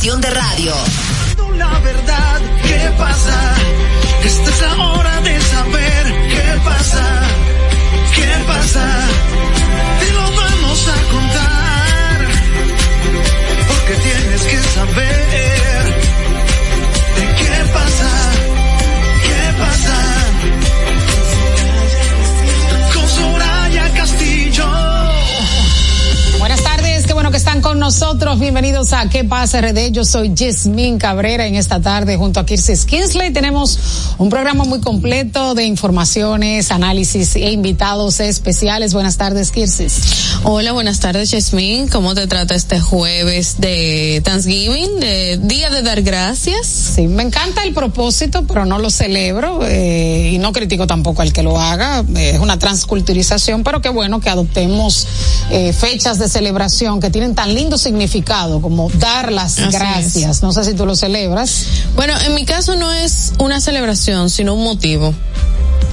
estación de radio. La verdad, ¿qué pasa? Esta es la hora de saber qué pasa, qué pasa. Te lo vamos a contar. Nosotros. Bienvenidos a ¿Qué pasa RD? Yo soy Jasmine Cabrera en esta tarde junto a Kirsis Kinsley. Tenemos un programa muy completo de informaciones, análisis e invitados especiales. Buenas tardes, Kirsis. Hola, buenas tardes, Jasmine. ¿Cómo te trata este jueves de Thanksgiving, de Día de Dar Gracias? Sí, me encanta el propósito, pero no lo celebro eh, y no critico tampoco al que lo haga. Es una transculturización, pero qué bueno que adoptemos eh, fechas de celebración que tienen tan lindo significado como dar las gracias. No sé si tú lo celebras. Bueno, en mi caso no es una celebración, sino un motivo.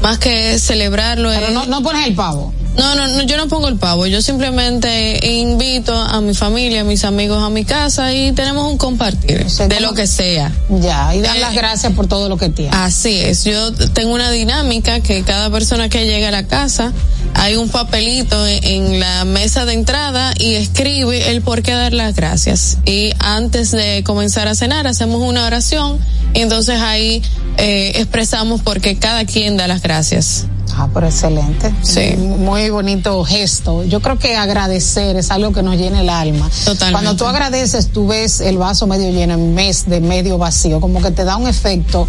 Más que celebrarlo. Pero no, no pones el pavo. No, no, no, yo no pongo el pavo. Yo simplemente invito a mi familia, a mis amigos a mi casa y tenemos un compartir de lo que sea. Ya, y dar las eh, gracias por todo lo que tiene. Así es. Yo tengo una dinámica que cada persona que llega a la casa hay un papelito en, la mesa de entrada y escribe el por qué dar las gracias. Y antes de comenzar a cenar hacemos una oración y entonces ahí eh, expresamos por qué cada quien da las gracias. Ah, pero excelente. Sí. Muy bonito gesto. Yo creo que agradecer es algo que nos llena el alma. Totalmente. Cuando tú agradeces, tú ves el vaso medio lleno en vez de medio vacío. Como que te da un efecto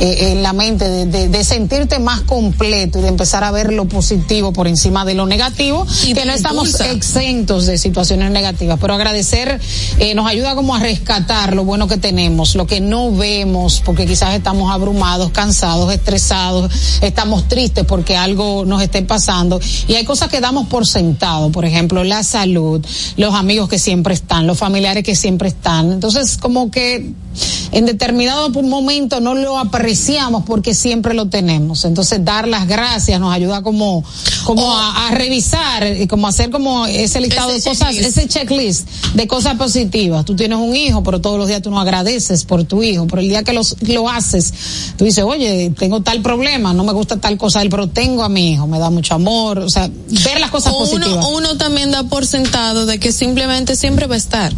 eh, en la mente de, de, sentirte más completo y de empezar a ver lo positivo por encima de lo negativo. Y que no estamos exentos de situaciones negativas. Pero agradecer eh, nos ayuda como a rescatar lo bueno que tenemos, lo que no vemos, porque quizás estamos abrumados, cansados, estresados, estamos tristes porque que algo nos esté pasando. Y hay cosas que damos por sentado, por ejemplo, la salud, los amigos que siempre están, los familiares que siempre están. Entonces, como que en determinado momento no lo apreciamos porque siempre lo tenemos. Entonces, dar las gracias nos ayuda como, como a, revisar y como hacer como ese listado de cosas, ese checklist de cosas positivas. Tú tienes un hijo, pero todos los días tú no agradeces por tu hijo, pero el día que los, lo haces, tú dices, oye, tengo tal problema, no me gusta tal cosa, pero tengo a mi hijo, me da mucho amor, o sea, ver las cosas positivas. Uno también da por sentado de que simplemente siempre va a estar.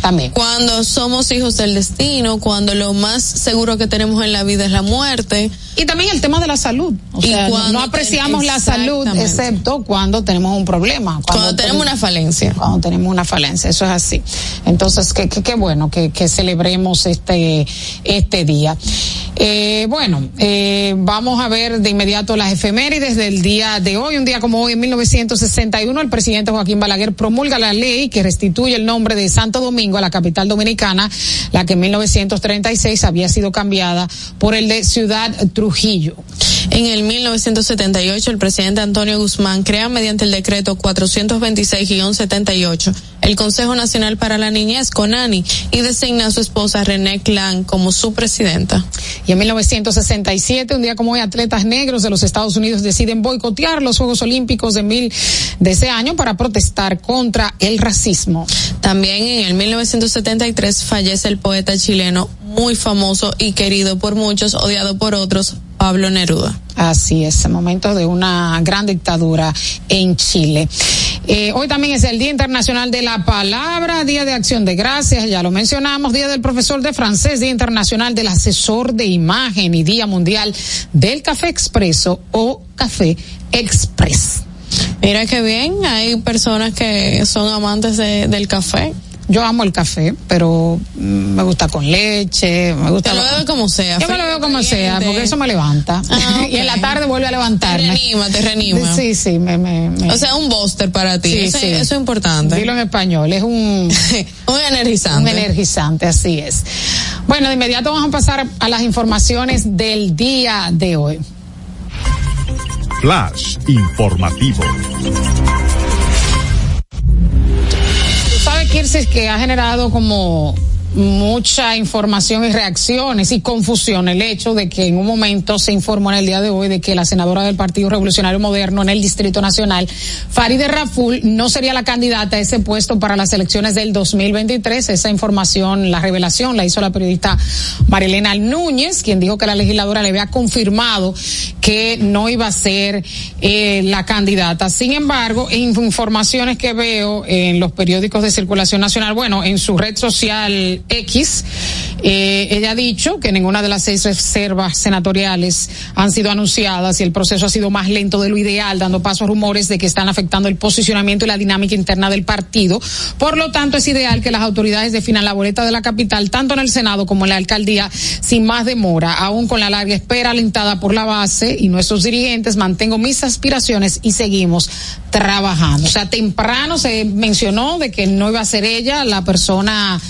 También. Cuando somos hijos del destino, cuando lo más seguro que tenemos en la vida es la muerte. Y también el tema de la salud. O sea, no apreciamos la salud excepto cuando tenemos un problema. Cuando, tenemos una falencia. Cuando tenemos una falencia, eso es así. Entonces, qué, qué, bueno que, que celebremos este, este día. Eh, bueno, eh, vamos a ver de inmediato las efemérides del día de hoy. Un día como hoy, en 1961, el presidente Joaquín Balaguer promulga la ley que restituye el nombre de Santo Domingo a la capital dominicana, la que en 1936 había sido cambiada por el de Ciudad Trujillo. En el 1978, el presidente Antonio Guzmán crea mediante el decreto 426-78 el Consejo Nacional para la Niñez, CONANI, y designa a su esposa René Clan como su presidenta. Y en 1967, un día como hoy, atletas negros de los Estados Unidos deciden boicotear los Juegos Olímpicos de mil de ese año para protestar contra el racismo. También en el 1973 fallece el poeta chileno muy famoso y querido por muchos, odiado por otros, Pablo Neruda. Así es, momento de una gran dictadura en Chile. Eh, hoy también es el Día Internacional de la Palabra, Día de Acción de Gracias, ya lo mencionamos, Día del Profesor de Francés, Día Internacional del Asesor de Imagen y Día Mundial del Café Expreso o Café Express. Mira qué bien, hay personas que son amantes del café yo amo el café, pero me gusta con leche, me gusta. Te lo veo como sea. Yo me lo veo como sea, porque eso me levanta. Ah, y en la tarde vuelve a levantarme. Te reanima, te reanima. Sí, sí, me, me, O sea, un booster para ti. Sí, eso, sí. eso es importante. Dilo en español, es un. un energizante. Un energizante, así es. Bueno, de inmediato vamos a pasar a las informaciones del día de hoy. Flash informativo. Kirsis, que ha generado como mucha información y reacciones y confusión el hecho de que en un momento se informó en el día de hoy de que la senadora del Partido Revolucionario Moderno en el Distrito Nacional, Faride Raful, no sería la candidata a ese puesto para las elecciones del 2023. Esa información, la revelación la hizo la periodista Marilena Núñez, quien dijo que la legisladora le había confirmado que no iba a ser eh, la candidata. Sin embargo, informaciones que veo en los periódicos de circulación nacional, bueno, en su red social X. Eh, ella ha dicho que ninguna de las seis reservas senatoriales han sido anunciadas y el proceso ha sido más lento de lo ideal, dando paso a rumores de que están afectando el posicionamiento y la dinámica interna del partido. Por lo tanto, es ideal que las autoridades definan la boleta de la capital, tanto en el Senado como en la alcaldía, sin más demora, aún con la larga espera alentada por la base y nuestros dirigentes. Mantengo mis aspiraciones y seguimos trabajando. O sea, temprano se mencionó de que no iba a ser ella la persona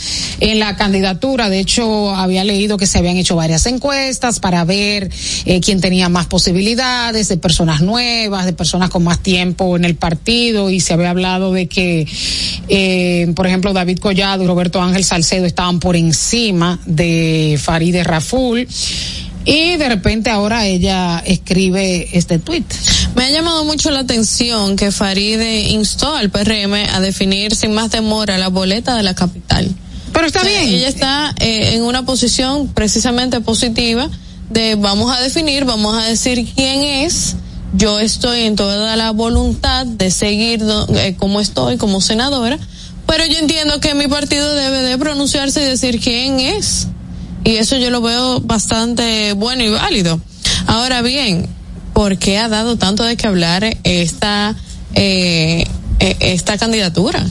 en la candidatura. De hecho, había leído que se habían hecho varias encuestas para ver eh, quién tenía más posibilidades, de personas nuevas, de personas con más tiempo en el partido, y se había hablado de que, eh, por ejemplo, David Collado y Roberto Ángel Salcedo estaban por encima de Farideh Raful. Y de repente ahora ella escribe este tuit. Me ha llamado mucho la atención que Faride instó al PRM a definir sin más demora la boleta de la capital. Pero está bien. Ella está eh, en una posición precisamente positiva de vamos a definir, vamos a decir quién es. Yo estoy en toda la voluntad de seguir eh, como estoy como senadora, pero yo entiendo que mi partido debe de pronunciarse y decir quién es y eso yo lo veo bastante bueno y válido. Ahora bien, ¿por qué ha dado tanto de qué hablar esta, eh, e, esta candidatura?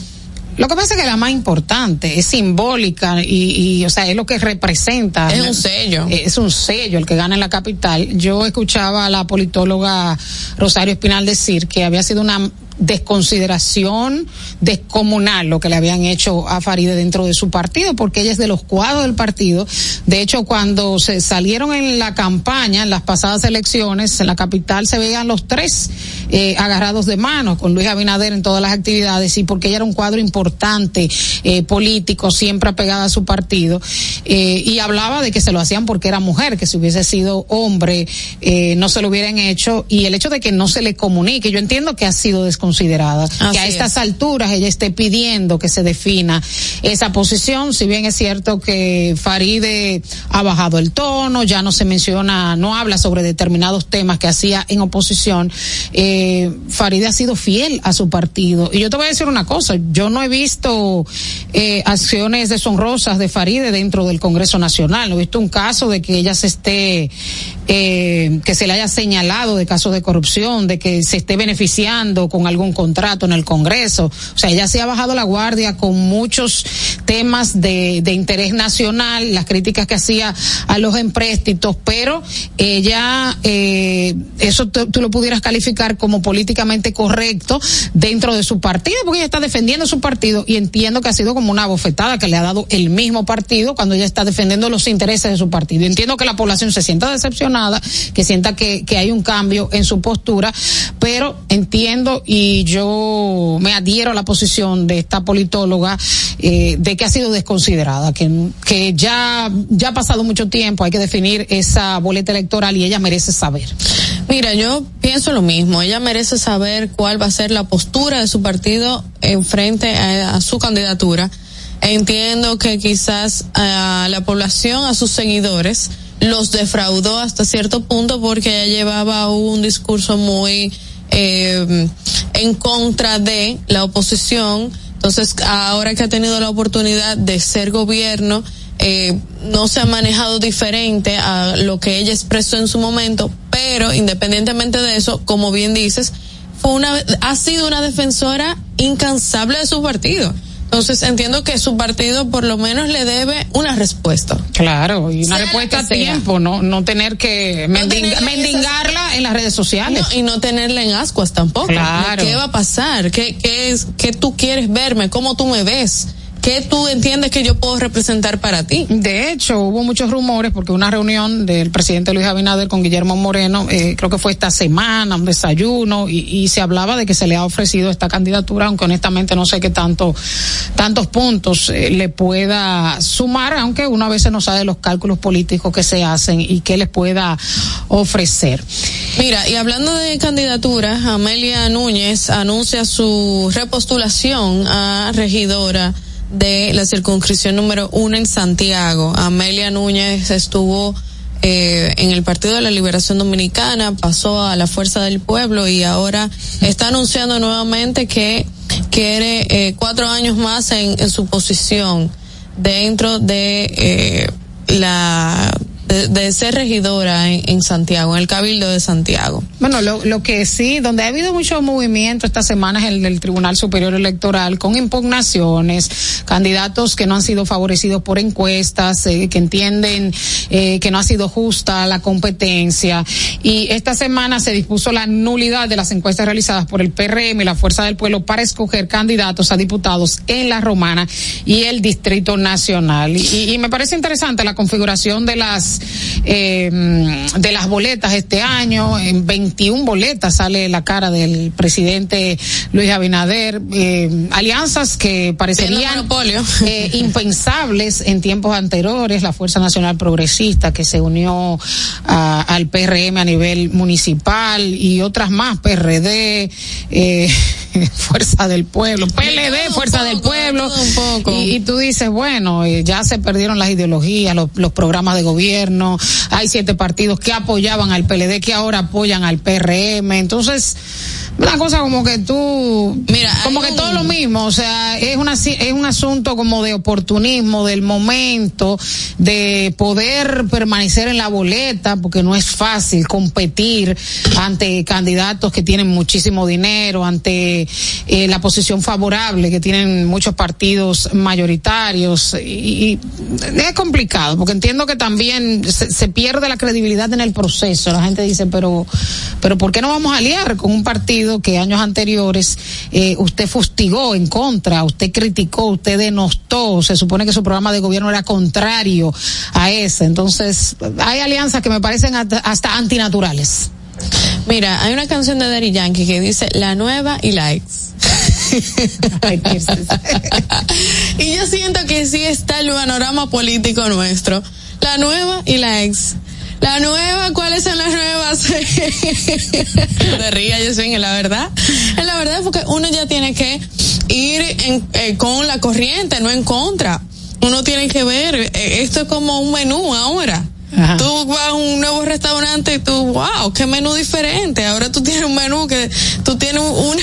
Lo que pasa es que la más importante es simbólica y, y, o sea, es lo que representa. Es un sello. Es un sello el que gana en la capital. Yo escuchaba a la politóloga Rosario Espinal decir que había sido una desconsideración descomunal lo que le habían hecho a Faride dentro de su partido, porque ella es de los cuadros del partido. De hecho, cuando se salieron en la campaña, en las pasadas elecciones, en la capital se veían los tres eh, agarrados de mano con Luis Abinader en todas las actividades y porque ella era un cuadro importante eh, político, siempre apegada a su partido, eh, y hablaba de que se lo hacían porque era mujer, que si hubiese sido hombre no se lo hubieran hecho, y el hecho de que no se le comunique, yo entiendo que ha sido desconsiderado considerada. que a estas alturas ella esté pidiendo que se defina esa posición, si bien es cierto que Faride ha bajado el tono, ya no se menciona, no habla sobre determinados temas que hacía en oposición, eh, Faride ha sido fiel a su partido. Y yo te voy a decir una cosa, yo no he visto eh, acciones deshonrosas de Faride dentro del Congreso Nacional, no he visto un caso de que ella se esté eh, que se le haya señalado de casos de corrupción, de que se esté beneficiando con algún contrato en el Congreso. O sea, ella se ha bajado la guardia con muchos temas de, interés nacional, las críticas que hacía a los empréstitos, pero ella, eh, eso tú lo pudieras calificar como políticamente correcto dentro de su partido, porque ella está defendiendo su partido y entiendo que ha sido como una bofetada que le ha dado el mismo partido cuando ella está defendiendo los intereses de su partido. Entiendo que la población se sienta decepcionada nada, que sienta que, que hay un cambio en su postura, pero entiendo y yo me adhiero a la posición de esta politóloga eh, de que ha sido desconsiderada, que, que ya, ya ha pasado mucho tiempo, hay que definir esa boleta electoral y ella merece saber. Mira, yo pienso lo mismo, ella merece saber cuál va a ser la postura de su partido en frente a, a su candidatura. Entiendo que quizás a la población, a sus seguidores, los defraudó hasta cierto punto porque ella llevaba un discurso muy eh, en contra de la oposición. Entonces, ahora que ha tenido la oportunidad de ser gobierno, eh, no se ha manejado diferente a lo que ella expresó en su momento, pero independientemente de eso, como bien dices, fue una, ha sido una defensora incansable de su partido. Entonces entiendo que su partido por lo menos le debe una respuesta. Claro, y una respuesta a tiempo, no no tener que mendigarla en las redes sociales. y no tenerla en ascuas tampoco. Claro. ¿Qué va a pasar? ¿Qué, qué, es, ¿Qué tú quieres verme? ¿Cómo tú me ves? ¿Qué tú entiendes que yo puedo representar para ti? De hecho, hubo muchos rumores porque una reunión del presidente Luis Abinader con Guillermo Moreno, eh, creo que fue esta semana, un desayuno, y, y, se hablaba de que se le ha ofrecido esta candidatura, aunque honestamente no sé qué tanto, tantos puntos eh, le pueda sumar, aunque uno a veces no sabe los cálculos políticos que se hacen y qué les pueda ofrecer. Mira, y hablando de candidaturas, Amelia Núñez anuncia su repostulación a regidora de la circunscripción número uno en Santiago. Amelia Núñez estuvo eh, en el Partido de la Liberación Dominicana, pasó a la Fuerza del Pueblo y ahora está anunciando nuevamente que quiere eh, cuatro años más en, en su posición. dentro de eh, la de, ser regidora en, Santiago, en el Cabildo de Santiago. Bueno, lo, lo que sí, donde ha habido mucho movimiento esta semana es el Tribunal Superior Electoral, con impugnaciones, candidatos que no han sido favorecidos por encuestas, eh, que entienden eh, que no ha sido justa la competencia. Y esta semana se dispuso la nulidad de las encuestas realizadas por el PRM y la Fuerza del Pueblo para escoger candidatos a diputados en la Romana y el Distrito Nacional. y me parece interesante la configuración de las eh, de las boletas este año. En 21 boletas sale la cara del presidente Luis Abinader. Eh, alianzas que parecerían eh, impensables en tiempos anteriores. La Fuerza Nacional Progresista que se unió al PRM a nivel municipal y otras más, PRD, eh, Fuerza del Pueblo, PLD, Fuerza del Pueblo. Y, tú dices, bueno, ya se perdieron las ideologías, los programas de gobierno hay siete partidos que apoyaban al PLD que ahora apoyan al PRM, entonces una cosa como que tú mira como que todo lo mismo o sea es una es un asunto como de oportunismo del momento de poder permanecer en la boleta porque no es fácil competir ante candidatos que tienen muchísimo dinero ante eh, la posición favorable que tienen muchos partidos mayoritarios. Y, es complicado porque entiendo que también se, se pierde la credibilidad en el proceso la gente dice pero pero por qué no vamos a aliar con un partido que años anteriores eh, usted fustigó en contra, usted criticó, usted denostó, se supone que su programa de gobierno era contrario a ese. Entonces, hay alianzas que me parecen hasta, antinaturales. Mira, hay una canción de Daddy Yankee que dice La nueva y la ex. y yo siento que sí está el panorama político nuestro. La nueva y la ex. La nueva, ¿cuáles son las nuevas? Te ría, yo en la verdad. En la verdad porque uno ya tiene que ir en, eh, con la corriente, no en contra. Uno tiene que ver, eh, esto es como un menú ahora. Tú vas a un nuevo restaurante y tú, wow, qué menú diferente. Ahora tú tienes un menú que tú tienes una,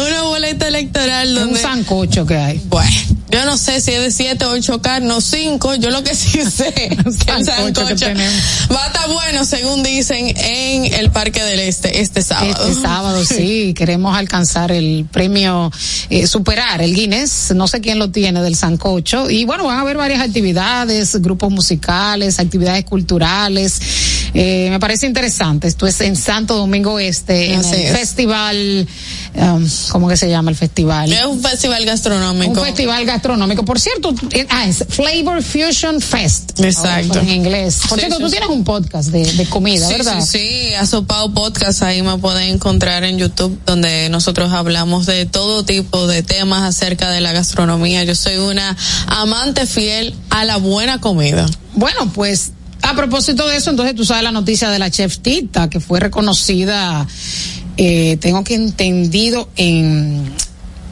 una boleta electoral donde. Un sancocho que hay. Bueno, yo no sé si es de 7 o 8 carnes, 5. Yo lo que sí sé que el sancocho va a estar bueno, según dicen, en el Parque del Este este sábado. Este sábado, sí. Queremos alcanzar el premio, eh, superar el Guinness. No sé quién lo tiene del sancocho. Y bueno, van a haber varias actividades, grupos musicales, actividades culturales. Eh, me parece interesante. Esto es en Santo Domingo Este, en el festival, um, ¿cómo que se llama el festival? Es un festival gastronómico. Un festival gastronómico. Por cierto, eh, ah, es Flavor Fusion Fest. Exacto. En inglés. Por cierto, tú tienes un podcast de, de comida, ¿verdad? Sí, sí, Asopado Podcast, ahí me pueden encontrar en YouTube, donde nosotros hablamos de todo tipo de temas acerca de la gastronomía. Yo soy una amante fiel a la buena comida. Bueno, pues a propósito de eso, entonces tú sabes la noticia de la chef Tita, que fue reconocida, eh, tengo que entendido en...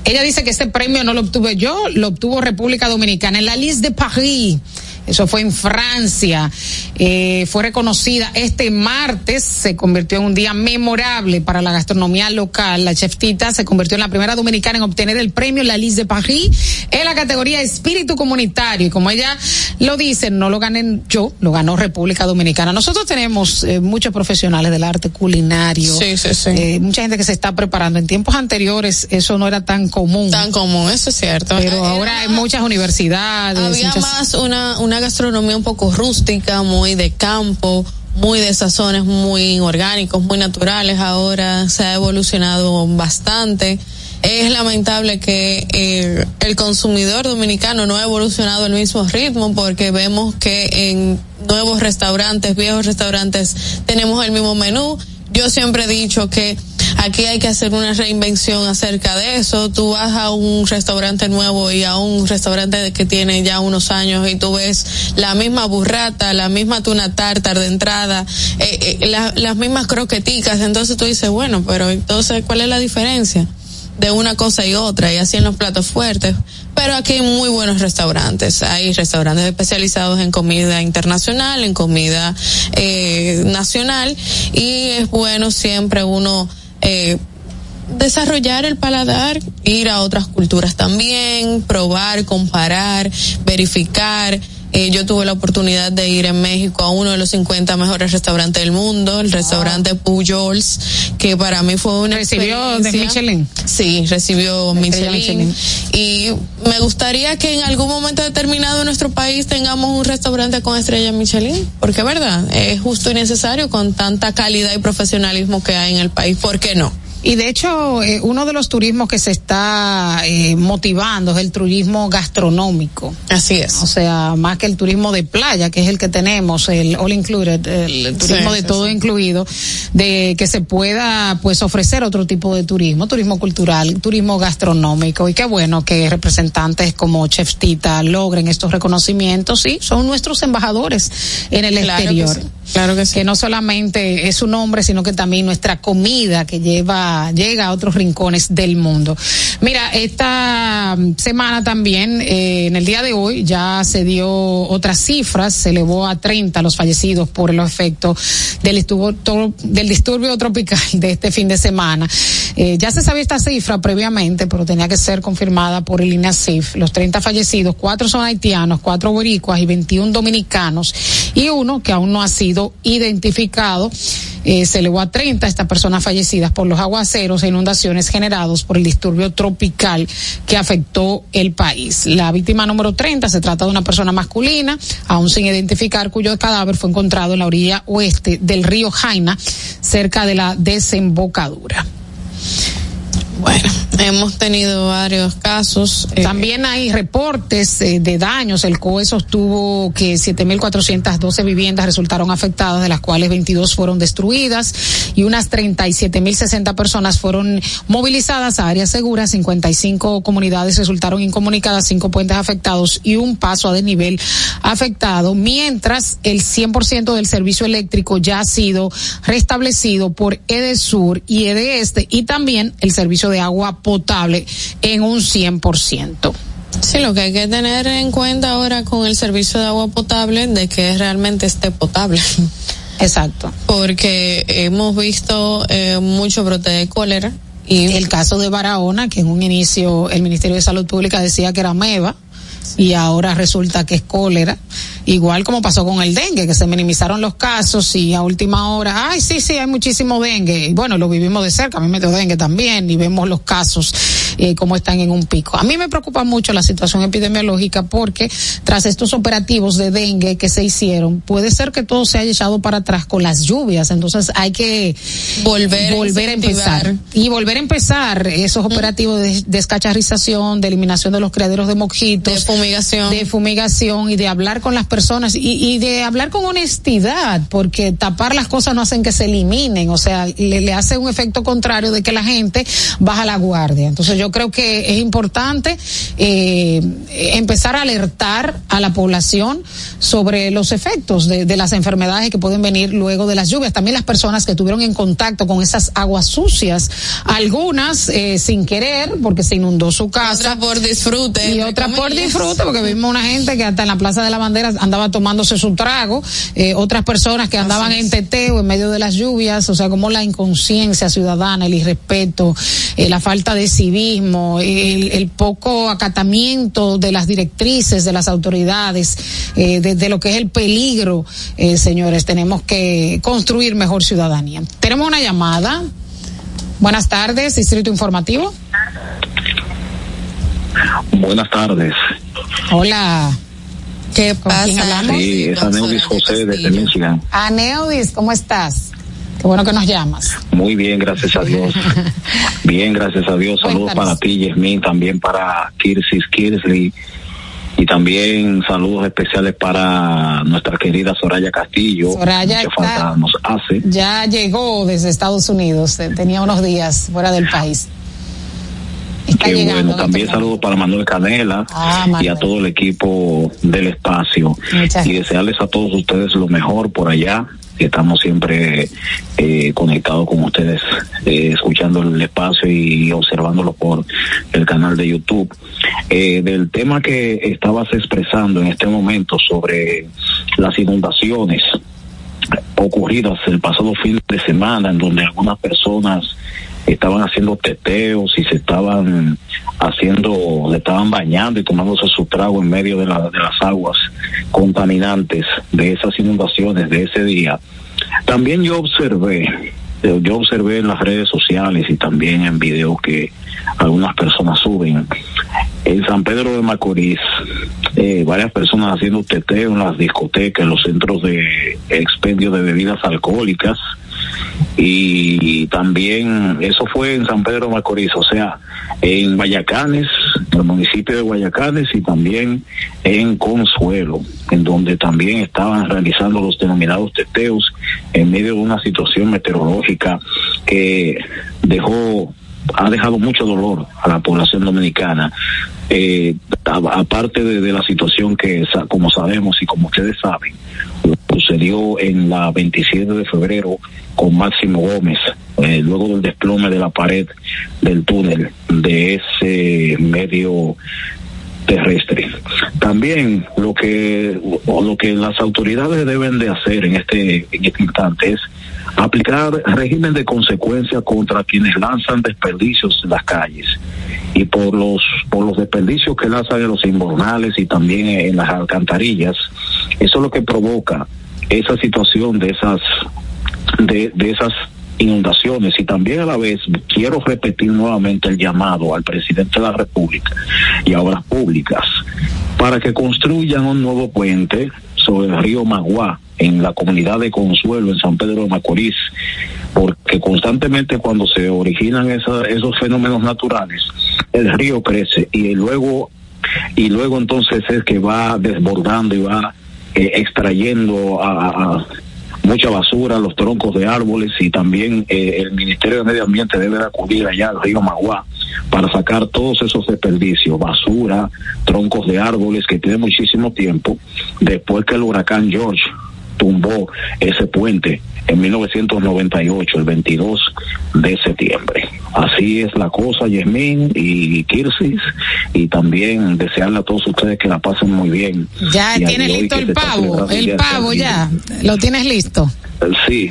Ella dice que este premio no lo obtuve yo, lo obtuvo República Dominicana en la lista de Paris eso fue en Francia, eh, fue reconocida este martes, se convirtió en un día memorable para la gastronomía local. La chef Tita se convirtió en la primera dominicana en obtener el premio La Lise de Paris en la categoría Espíritu Comunitario. Y como ella lo dice, no lo gané yo, lo ganó República Dominicana. Nosotros tenemos eh, muchos profesionales del arte culinario, sí, sí, sí. Eh, mucha gente que se está preparando. En tiempos anteriores eso no era tan común. Tan común, eso es cierto. Pero ahora hay muchas universidades. Había más una, una gastronomía un poco rústica, muy de campo, muy de sazones muy orgánicos, muy naturales. Ahora se ha evolucionado bastante. Es lamentable que eh, el consumidor dominicano no ha evolucionado al mismo ritmo porque vemos que en nuevos restaurantes, viejos restaurantes, tenemos el mismo menú. Yo siempre he dicho que Aquí hay que hacer una reinvención acerca de eso. Tú vas a un restaurante nuevo y a un restaurante que tiene ya unos años y tú ves la misma burrata, la misma tuna tartar de entrada, eh, eh, las mismas croqueticas. Entonces tú dices, bueno, pero entonces, ¿cuál es la diferencia? de una cosa y otra y así en los platos fuertes. Pero aquí hay muy buenos restaurantes. Hay restaurantes especializados en comida internacional, en comida eh, nacional y es bueno siempre uno eh, desarrollar el paladar, ir a otras culturas también, probar, comparar, verificar eh, yo tuve la oportunidad de ir en México a uno de los 50 mejores restaurantes del mundo, el restaurante Pujols, que para mí fue una ¿Recibió de Michelin? Sí, recibió Michelin. Y me gustaría que en algún momento determinado en nuestro país tengamos un restaurante con estrella Michelin, porque verdad, es justo y necesario con tanta calidad y profesionalismo que hay en el país, ¿por qué no? Y de hecho, eh, uno de los turismos que se está eh, motivando es el turismo gastronómico. Así es. O sea, más que el turismo de playa, que es el que tenemos, el all included, el turismo de todo incluido, de que se pueda pues ofrecer otro tipo de turismo, turismo cultural, turismo gastronómico. Y qué bueno que representantes como Chef Tita logren estos reconocimientos y son nuestros embajadores en el exterior. Claro que sí. Que no solamente es su nombre, sino que también nuestra comida que lleva, llega a otros rincones del mundo. Mira, esta semana también, eh, en el día de hoy, ya se dio otras cifras, se elevó a 30 los fallecidos por el efecto del del disturbio tropical de este fin de semana. Eh, ya se sabía esta cifra previamente, pero tenía que ser confirmada por el INASIF. Los 30 fallecidos, cuatro son haitianos, cuatro boricuas y 21 dominicanos, y uno que aún no ha sido identificado. Eh, se elevó a 30 estas personas fallecidas por los aguaceros e inundaciones generados por el disturbio tropical que afectó el país. La víctima número 30 se trata de una persona masculina, aún sin identificar, cuyo cadáver fue encontrado en la orilla oeste del río Jaina, cerca de la desembocadura. Bueno, hemos tenido varios casos. Eh, También hay reportes eh, de daños. El COE sostuvo que 7.412 viviendas resultaron afectadas, de las cuales 22 fueron destruidas y unas 37.060 personas fueron movilizadas a áreas seguras. 55 comunidades resultaron incomunicadas, cinco puentes afectados y un paso a desnivel afectado, mientras el 100% del servicio eléctrico ya ha sido restablecido por EDESUR y EDESTE y también el servicio agua potable en un 100%. Sí, lo que hay que tener en cuenta ahora con el servicio de agua potable de que realmente esté potable. Exacto. Porque hemos visto eh, mucho brote de cólera. Y el caso de Barahona, que en un inicio el Ministerio de Salud Pública decía que era MEVA, y ahora resulta que es cólera. Igual como pasó con el dengue, que se minimizaron los casos y a última hora, ay, sí, sí, hay muchísimo dengue. Y bueno, lo vivimos de cerca, a mí me dio dengue también y vemos los casos eh, como están en un pico. A mí me preocupa mucho la situación epidemiológica porque tras estos operativos de dengue que se hicieron, puede ser que todo se haya echado para atrás con las lluvias. Entonces hay que volver, volver a empezar. Y volver a empezar esos operativos de descacharrización, de eliminación de los criaderos de mojitos. De fumigación. De fumigación y de hablar con las personas y, y de hablar con honestidad, porque tapar las cosas no hacen que se eliminen, o sea, le, le hace un efecto contrario de que la gente baja la guardia. Entonces yo creo que es importante eh, empezar a alertar a la población sobre los efectos de, de, las enfermedades que pueden venir luego de las lluvias. También las personas que estuvieron en contacto con esas aguas sucias, algunas eh, sin querer, porque se inundó su casa. Otra por disfrute. Y otra por disfrute, porque vimos una gente que hasta en la Plaza de la Bandera andaba tomándose su trago, eh, otras personas que andaban en teteo en medio de las lluvias, o sea, como la inconsciencia ciudadana, el irrespeto, eh, la falta de civismo, el, el, poco acatamiento de las directrices de las autoridades, eh, de, de, lo que es el peligro, eh, señores, tenemos que construir mejor ciudadanía. Tenemos una llamada. Buenas tardes, Distrito Informativo. Buenas tardes. Hola. ¿Qué pasa? Sí, es Aneudis José desde Michigan. Aneudis, ¿cómo estás? Qué bueno que nos llamas. Muy bien, gracias a Dios. bien, gracias a Dios. Saludos para ti, Yasmin, también para Kirsis Kirsley. Y también saludos especiales para nuestra querida Soraya Castillo. Soraya Mucha falta nos hace. Ya llegó desde Estados Unidos, tenía unos días fuera del país. Está Qué bueno, también saludos para Manuel Canela ah, Manuel. y a todo el equipo del espacio. Muchas y desearles a todos ustedes lo mejor por allá. Estamos siempre eh, conectados con ustedes, eh, escuchando el espacio y observándolo por el canal de YouTube. Eh, del tema que estabas expresando en este momento sobre las inundaciones ocurridas el pasado fin de semana, en donde algunas personas estaban haciendo teteos y se estaban haciendo, le estaban bañando y tomándose su trago en medio de, la, de las aguas contaminantes de esas inundaciones de ese día. También yo observé, yo observé en las redes sociales y también en videos que algunas personas suben. En San Pedro de Macorís, eh, varias personas haciendo teteo en las discotecas, en los centros de expendio de bebidas alcohólicas. Y también eso fue en San Pedro Macorís, o sea, en Guayacanes, el municipio de Guayacanes y también en Consuelo, en donde también estaban realizando los denominados teteos en medio de una situación meteorológica que dejó ha dejado mucho dolor a la población dominicana. Eh, aparte de, la situación que, como sabemos y como ustedes saben, sucedió en la 27 de febrero con Máximo Gómez, eh, luego del desplome de la pared del túnel de ese medio terrestre. También lo que lo que las autoridades deben de hacer en este en este instante es aplicar régimen de consecuencia contra quienes lanzan desperdicios en las calles. Y por los por los desperdicios que lanzan en los invernales y también en las alcantarillas eso es lo que provoca esa situación de esas de, de esas inundaciones. Y también a la vez quiero repetir nuevamente el llamado al presidente de la República y a obras públicas para que construyan un nuevo puente sobre el río Magua en la comunidad de Consuelo en San Pedro de Macorís porque constantemente cuando se originan esos fenómenos naturales el río crece y luego y luego entonces es que va desbordando y va eh, extrayendo a mucha basura, los troncos de árboles y también eh, el Ministerio de Medio Ambiente debe acudir allá al río Magua para sacar todos esos desperdicios, basura, troncos de árboles que tiene muchísimo tiempo después que el huracán George tumbó ese puente en 1998, el 22 de septiembre. Así es la cosa, Yasmín y Kirsis, y también desearle a todos ustedes que la pasen muy bien. Ya tienes listo el pavo, el pavo ya, lo tienes listo. Sí,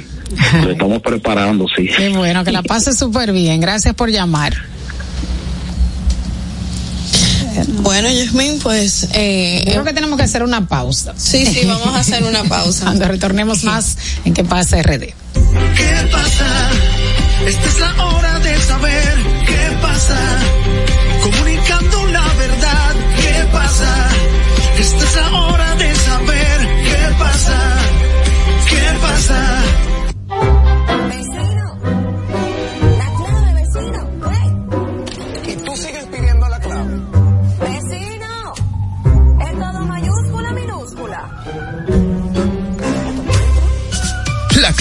lo estamos preparando, sí. Qué bueno, que la pases súper bien, gracias por llamar. Bueno, Yasmin, pues eh, creo que tenemos que hacer una pausa. Sí, sí, vamos a hacer una pausa. Cuando retornemos más en qué pasa RD. ¿Qué pasa? Esta es la hora de saber qué pasa. Comunicando la verdad, ¿qué pasa? Esta es la hora de saber qué pasa. ¿Qué pasa?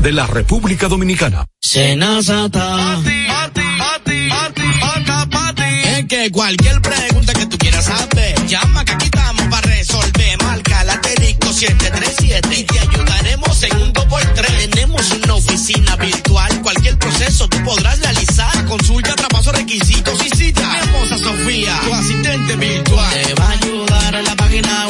de la República Dominicana. Senazata. Es que cualquier pregunta que tú quieras saber, llama que aquí estamos para resolver. Marca la asterisco 737 y te ayudaremos en un 2x3. Tenemos una oficina virtual, cualquier proceso tú podrás realizar. Consulta, traspaso, requisitos y cita. Mi esposa Sofía, tu asistente virtual. Te va a ayudar en la página web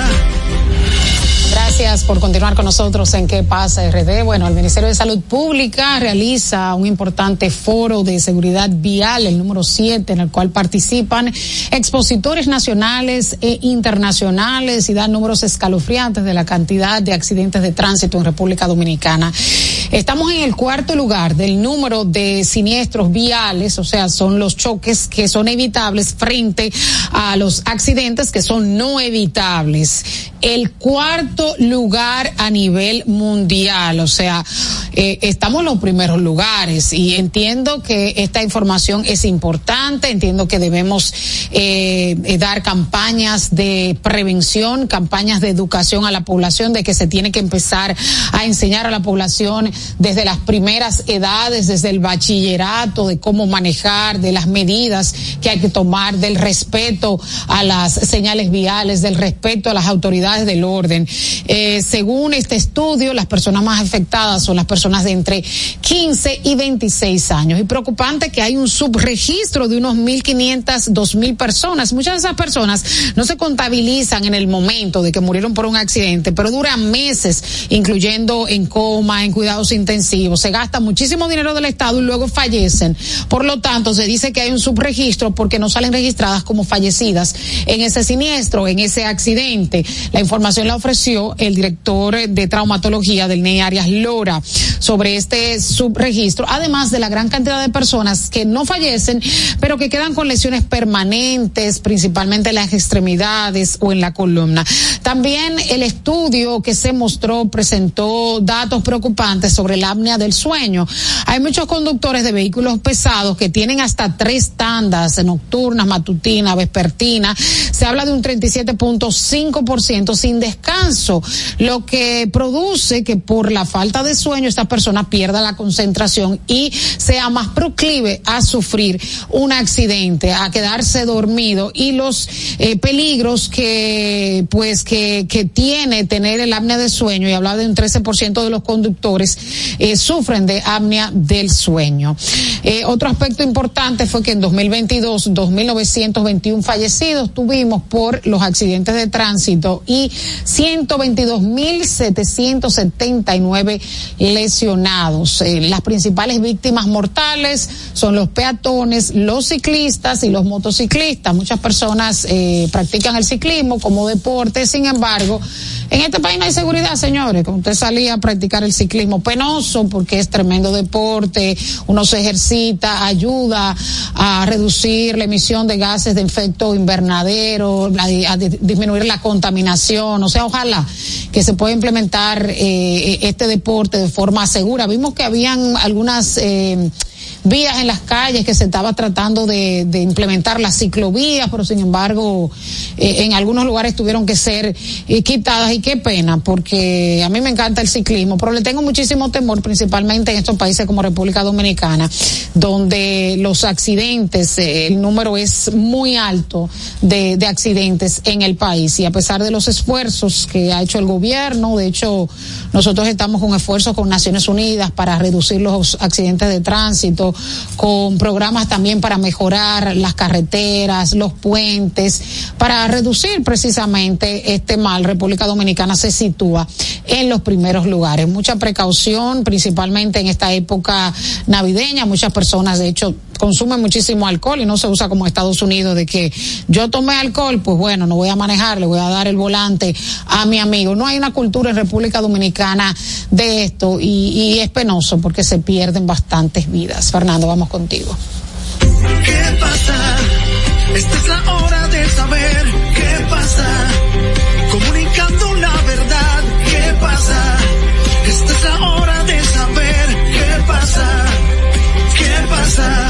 Gracias por continuar con nosotros en ¿Qué pasa RD? Bueno, el Ministerio de Salud Pública realiza un importante foro de seguridad vial, el número 7, en el cual participan expositores nacionales e internacionales y dan números escalofriantes de la cantidad de accidentes de tránsito en República Dominicana. Estamos en el cuarto lugar del número de siniestros viales, o sea, son los choques que son evitables frente a los accidentes que son no evitables. El cuarto lugar a nivel mundial, o sea, eh, estamos en los primeros lugares y entiendo que esta información es importante, entiendo que debemos eh, eh, dar campañas de prevención, campañas de educación a la población, de que se tiene que empezar a enseñar a la población desde las primeras edades, desde el bachillerato, de cómo manejar, de las medidas que hay que tomar, del respeto a las señales viales, del respeto a las autoridades del orden. Eh, según este estudio, las personas más afectadas son las personas de entre 15 y 26 años. Y preocupante que hay un subregistro de unos 1.500, 2.000 personas. Muchas de esas personas no se contabilizan en el momento de que murieron por un accidente, pero duran meses, incluyendo en coma, en cuidados intensivos. Se gasta muchísimo dinero del Estado y luego fallecen. Por lo tanto, se dice que hay un subregistro porque no salen registradas como fallecidas en ese siniestro, en ese accidente. La información la ofreció el director de traumatología del NEI Arias Lora sobre este subregistro, además de la gran cantidad de personas que no fallecen, pero que quedan con lesiones permanentes, principalmente en las extremidades o en la columna. También el estudio que se mostró presentó datos preocupantes sobre la apnea del sueño. Hay muchos conductores de vehículos pesados que tienen hasta tres tandas nocturnas, matutinas, vespertinas. Se habla de un 37.5% sin descanso, lo que produce que por la falta de sueño esta persona pierda la concentración y sea más proclive a sufrir un accidente, a quedarse dormido y los eh, peligros que pues que, que tiene tener el apnea de sueño y hablar de un 13% de los conductores eh, sufren de apnea del sueño. Eh, otro aspecto importante fue que en 2022 2.921 fallecidos tuvimos por los accidentes de tránsito y 122.779 lesionados. Eh, las principales víctimas mortales son los peatones, los ciclistas y los motociclistas. Muchas personas eh, practican el ciclismo como deporte, sin embargo, en este país no hay seguridad, señores. Como usted salía a practicar el ciclismo penoso porque es tremendo deporte, uno se ejercita, ayuda a reducir la emisión de gases de efecto invernadero, a disminuir la contaminación. O sea, ojalá que se pueda implementar eh, este deporte de forma segura. Vimos que habían algunas eh, vías en las calles, que se estaba tratando de, implementar las ciclovías, pero sin embargo eh, en algunos lugares tuvieron que ser eh, quitadas. Y qué pena, porque a mí me encanta el ciclismo, pero le tengo muchísimo temor, principalmente en estos países como República Dominicana, donde los accidentes, eh, el número es muy alto de, de accidentes en el país. Y a pesar de los esfuerzos que ha hecho el gobierno, de hecho nosotros estamos con esfuerzos con Naciones Unidas para reducir los accidentes de tránsito, con programas también para mejorar las carreteras, los puentes, para reducir precisamente este mal. República Dominicana se sitúa en los primeros lugares. Mucha precaución, principalmente en esta época navideña. Muchas personas, de hecho, consumen muchísimo alcohol y no se usa como Estados Unidos de que yo tomé alcohol, pues bueno, no voy a manejar, le voy a dar el volante a mi amigo. No hay una cultura en República Dominicana de esto y, y es penoso porque se pierden bastantes vidas. Fernando, vamos contigo. ¿Qué pasa? Esta es la hora de saber qué pasa. Comunicando la verdad, ¿qué pasa? Esta es la hora de saber qué pasa. ¿Qué pasa?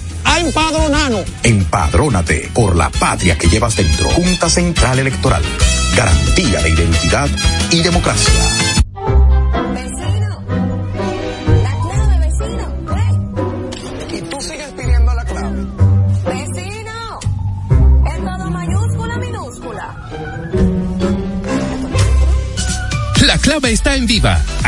a empadronarnos. Empadrónate por la patria que llevas dentro. Junta Central Electoral. Garantía de identidad y democracia. Vecino. La clave, vecino. Y tú sigues pidiendo la clave. Vecino. En todo mayúscula, minúscula. La clave está en Viva.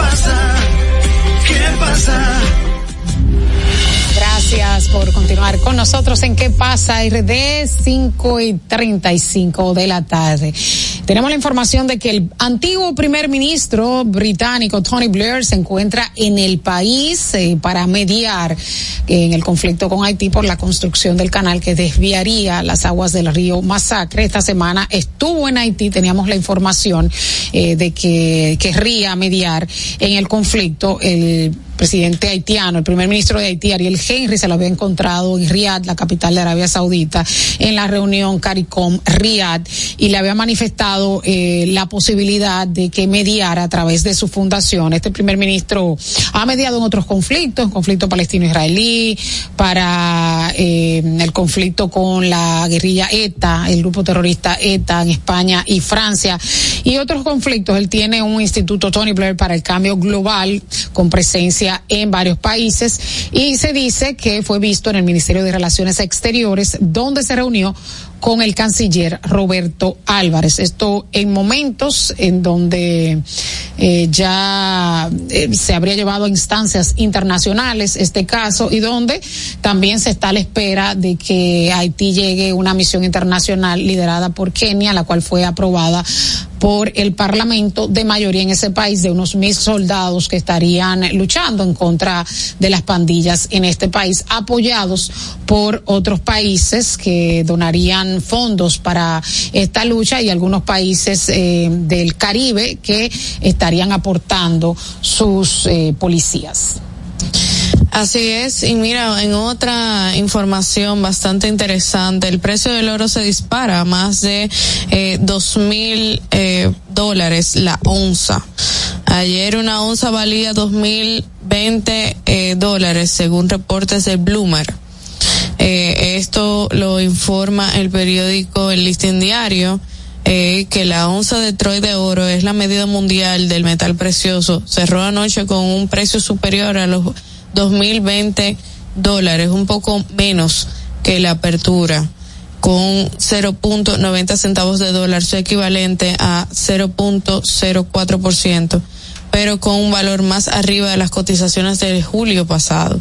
pasa. ¿Qué pasa? Gracias por continuar con nosotros en ¿Qué pasa? RD 5 y 35 de la tarde. Tenemos la información de que el antiguo primer ministro británico Tony Blair se encuentra en el país eh, para mediar en el conflicto con Haití por la construcción del canal que desviaría las aguas del río Masacre. Esta semana estuvo en Haití, teníamos la información eh, de que querría mediar en el conflicto. El presidente haitiano, el primer ministro de Haití, Ariel Henry, se lo había encontrado en Riyadh, la capital de Arabia Saudita, en la reunión CARICOM Riyadh, y le había manifestado eh, la posibilidad de que mediara a través de su fundación. Este primer ministro ha mediado en otros conflictos, conflicto palestino-israelí, para eh, el conflicto con la guerrilla ETA, el grupo terrorista ETA en España y Francia, y otros conflictos. Él tiene un instituto Tony Blair para el cambio global con presencia en varios países y se dice que fue visto en el Ministerio de Relaciones Exteriores, donde se reunió con el canciller Roberto Álvarez. Esto en momentos en donde eh, ya eh, se habría llevado a instancias internacionales este caso y donde también se está a la espera de que Haití llegue una misión internacional liderada por Kenia, la cual fue aprobada por el Parlamento de mayoría en ese país de unos mil soldados que estarían luchando en contra de las pandillas en este país, apoyados por otros países que donarían fondos para esta lucha y algunos países eh, del Caribe que estarían aportando sus eh, policías. Así es, y mira, en otra información bastante interesante, el precio del oro se dispara a más de eh, dos mil eh, dólares la onza. Ayer una onza valía dos mil veinte eh, dólares según reportes de Bloomer. Eh, esto lo informa el periódico El Listín Diario. Eh, que la onza de Troy de oro es la medida mundial del metal precioso. Cerró anoche con un precio superior a los 2020 dólares, un poco menos que la apertura, con 0.90 centavos de dólar, su equivalente a 0.04%, pero con un valor más arriba de las cotizaciones del julio pasado.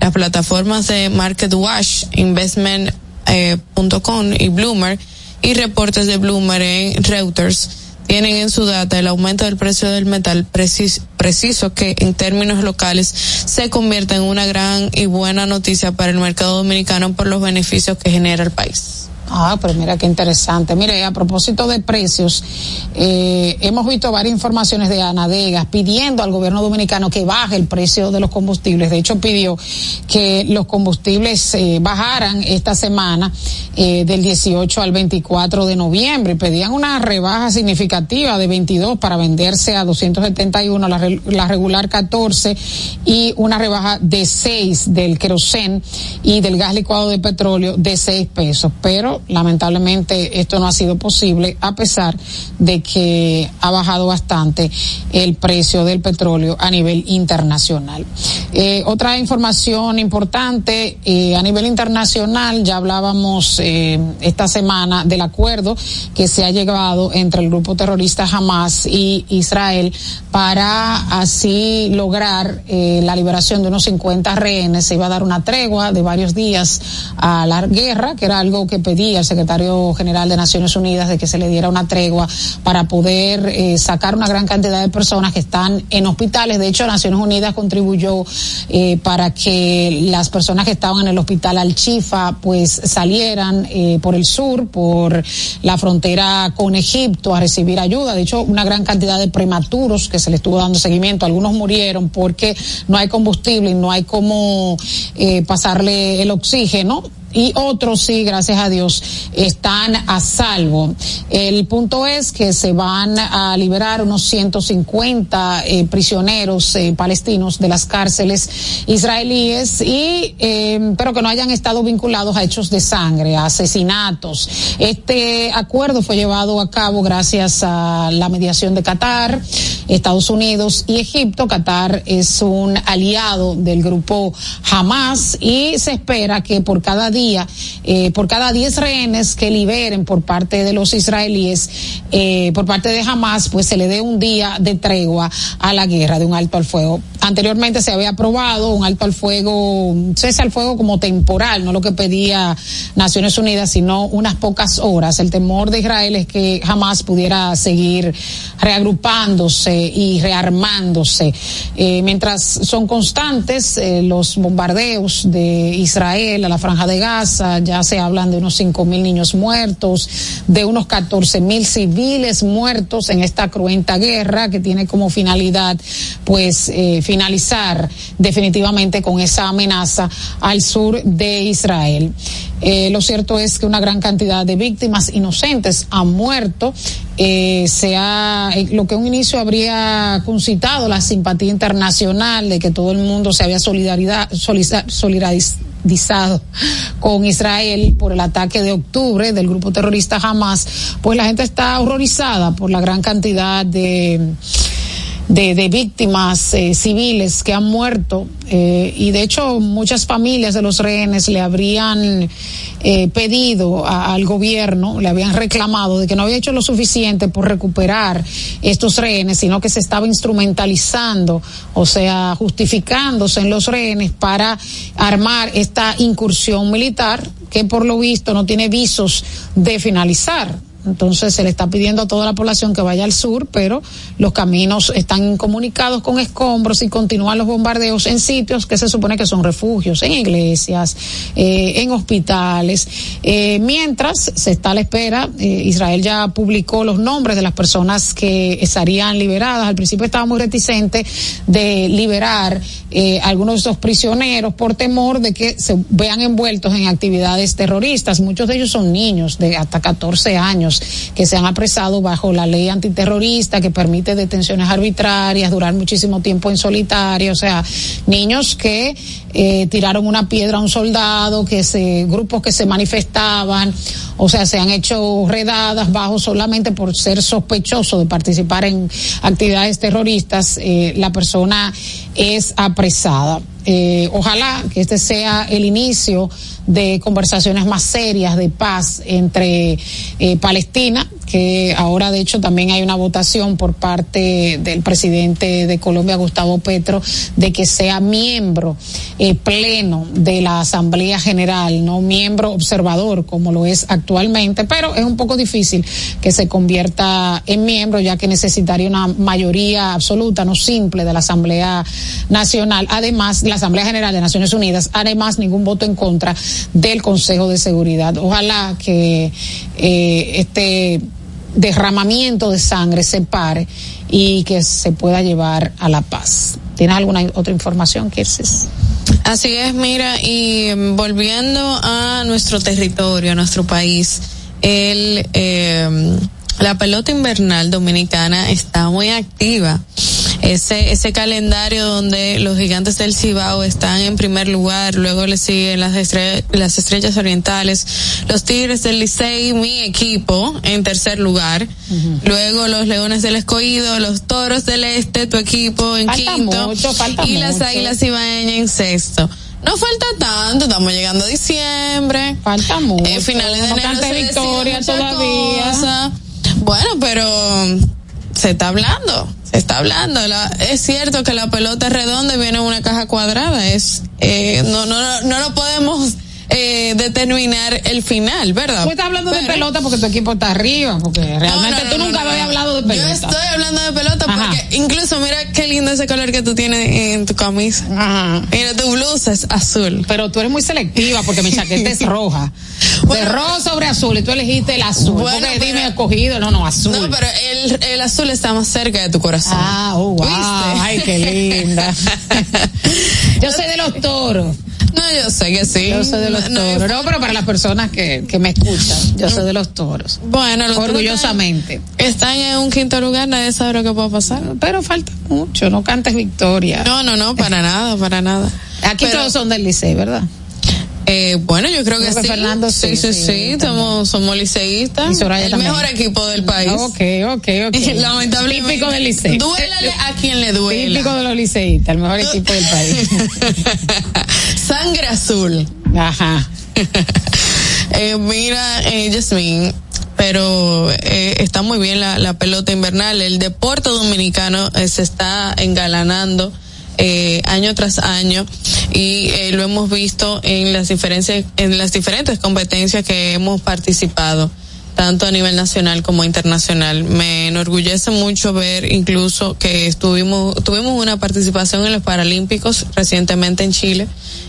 Las plataformas de MarketWatch, Investment.com y Bloomer y reportes de Bloomer en Reuters tienen en su data el aumento del precio del metal preciso, que en términos locales se convierte en una gran y buena noticia para el mercado dominicano por los beneficios que genera el país. Ah, pero mira qué interesante. Mire, a propósito de precios, eh, hemos visto varias informaciones de Anadegas pidiendo al gobierno dominicano que baje el precio de los combustibles. De hecho, pidió que los combustibles eh, bajaran esta semana eh, del 18 al 24 de noviembre. Pedían una rebaja significativa de 22 para venderse a 271, la, la regular 14 y una rebaja de 6 del querosén y del gas licuado de petróleo de 6 pesos. Pero lamentablemente esto no ha sido posible a pesar de que ha bajado bastante el precio del petróleo a nivel internacional. Eh, otra información importante eh, a nivel internacional, ya hablábamos eh, esta semana del acuerdo que se ha llegado entre el grupo terrorista Hamas y Israel para así lograr la liberación de unos 50 rehenes. Se iba a dar una tregua de varios días a la guerra, que era algo que pedía el secretario general de Naciones Unidas, de que se le diera una tregua para poder eh, sacar una gran cantidad de personas que están en hospitales. De hecho, Naciones Unidas contribuyó eh, para que las personas que estaban en el hospital Al-Chifa pues salieran eh, por el sur, por la frontera con Egipto a recibir ayuda. De hecho, una gran cantidad de prematuros que se le estuvo dando seguimiento. Algunos murieron porque no hay combustible y no hay cómo eh, pasarle el oxígeno y otros sí, gracias a Dios, están a salvo. El punto es que se van a liberar unos 150 eh, prisioneros eh, palestinos de las cárceles israelíes y eh, pero que no hayan estado vinculados a hechos de sangre, a asesinatos. Este acuerdo fue llevado a cabo gracias a la mediación de Qatar, Estados Unidos y Egipto. Qatar es un aliado del grupo Hamas y se espera que por cada día eh, por cada 10 rehenes que liberen por parte de los israelíes, eh, por parte de Hamas, pues se le dé un día de tregua a la guerra, de un alto al fuego. Anteriormente se había aprobado un alto al fuego, cese al fuego como temporal, no lo que pedía Naciones Unidas, sino unas pocas horas. El temor de Israel es que Hamas pudiera seguir reagrupándose y rearmándose. Eh, mientras son constantes los bombardeos de Israel a la franja de Gaza, ya se hablan de unos cinco mil niños muertos, de unos catorce mil civiles muertos en esta cruenta guerra que tiene como finalidad, pues, eh, finalizar definitivamente con esa amenaza al sur de Israel. Eh, lo cierto es que una gran cantidad de víctimas inocentes han muerto. Eh, se ha, lo que un inicio habría concitado la simpatía internacional de que todo el mundo se había solidaridad, solidarizado con Israel por el ataque de octubre del grupo terrorista Hamas, pues la gente está horrorizada por la gran cantidad de de, de víctimas eh, civiles que han muerto eh, y de hecho muchas familias de los rehenes le habrían eh, pedido a, al gobierno, le habían reclamado de que no había hecho lo suficiente por recuperar estos rehenes, sino que se estaba instrumentalizando, o sea, justificándose en los rehenes para armar esta incursión militar que por lo visto no tiene visos de finalizar. Entonces se le está pidiendo a toda la población que vaya al sur, pero los caminos están comunicados con escombros y continúan los bombardeos en sitios que se supone que son refugios, en iglesias, eh, en hospitales. Eh, mientras se está a la espera, eh, Israel ya publicó los nombres de las personas que estarían liberadas. Al principio estaba muy reticente de liberar eh, algunos de esos prisioneros por temor de que se vean envueltos en actividades terroristas. Muchos de ellos son niños de hasta 14 años que se han apresado bajo la ley antiterrorista que permite detenciones arbitrarias, durar muchísimo tiempo en solitario, o sea, niños que eh, tiraron una piedra a un soldado, que se, grupos que se manifestaban, o sea, se han hecho redadas bajo solamente por ser sospechoso de participar en actividades terroristas, eh, la persona es apresada. Eh, ojalá que este sea el inicio de conversaciones más serias de paz entre eh, Palestina, que ahora de hecho también hay una votación por parte del presidente de Colombia, Gustavo Petro, de que sea miembro eh, pleno de la Asamblea General, no miembro observador como lo es actualmente, pero es un poco difícil que se convierta en miembro ya que necesitaría una mayoría absoluta, no simple de la Asamblea Nacional. Además, la Asamblea General de Naciones Unidas, además ningún voto en contra del Consejo de Seguridad. Ojalá que eh, este derramamiento de sangre se pare y que se pueda llevar a la paz. ¿Tienes alguna otra información, Kirsis? Así es, mira, y volviendo a nuestro territorio, a nuestro país, el, eh, la pelota invernal dominicana está muy activa ese, ese calendario donde los gigantes del Cibao están en primer lugar, luego le siguen las, estrellas, las estrellas orientales, los Tigres del Licey, mi equipo, en tercer lugar, luego los Leones del Escogido, los Toros del Este, tu equipo en quinto, y las Águilas Ibaeñas en sexto. No falta tanto, estamos llegando a diciembre. Falta mucho. En finales de no enero se victoria todavía. Cosa. Bueno, pero se está hablando, se está hablando. La, es cierto que la pelota es redonda y viene en una caja cuadrada. Es, eh, no, no, no lo podemos eh, determinar el final, ¿verdad? Tú estás hablando Pero, de pelota porque tu equipo está arriba, porque realmente no, no, tú nunca habías hablado de pelota. Yo estoy hablando de pelota Ajá. porque incluso mira qué lindo ese color que tú tienes en tu camisa. Ajá. Mira, tu blusa es azul. Pero tú eres muy selectiva porque mi chaqueta es roja. Bueno, de rojo sobre azul y tú elegiste el azul. Bueno, porque pero, dime escogido, no, no, azul. No, pero el, el azul está más cerca de tu corazón. Ah, oh, wow. ¿Viste? Ay, qué linda. Yo soy de los toros. No, yo sé que sí. Yo soy de los No, toros. No, pero para las personas que, que me escuchan, yo soy de los toros. Bueno, los orgullosamente. Están en un quinto lugar, nadie sabe lo que puede pasar. Pero falta mucho, no cantes victoria. No, no, no, para nada, para nada. Aquí Pero- todos son del Licey, ¿verdad? Eh, bueno, yo creo que, Creo que sí. Fernando sí, sí, sí, sí, somos, somos liceístas. El también. mejor equipo del país. Ok, ok, ok. Lamentablemente. Típico del Licey. Duélale a quien le duela. Típico de los liceístas, el mejor equipo del país. Sangre azul. Ajá. Eh, mira, eh, Jasmine, pero eh, está muy bien la, la pelota invernal. El deporte dominicano eh, se está engalanando eh, año tras año y eh, lo hemos visto en las en las diferentes competencias que hemos participado tanto a nivel nacional como internacional. Me enorgullece mucho ver incluso que estuvimos, tuvimos una participación en los Paralímpicos recientemente en Chile.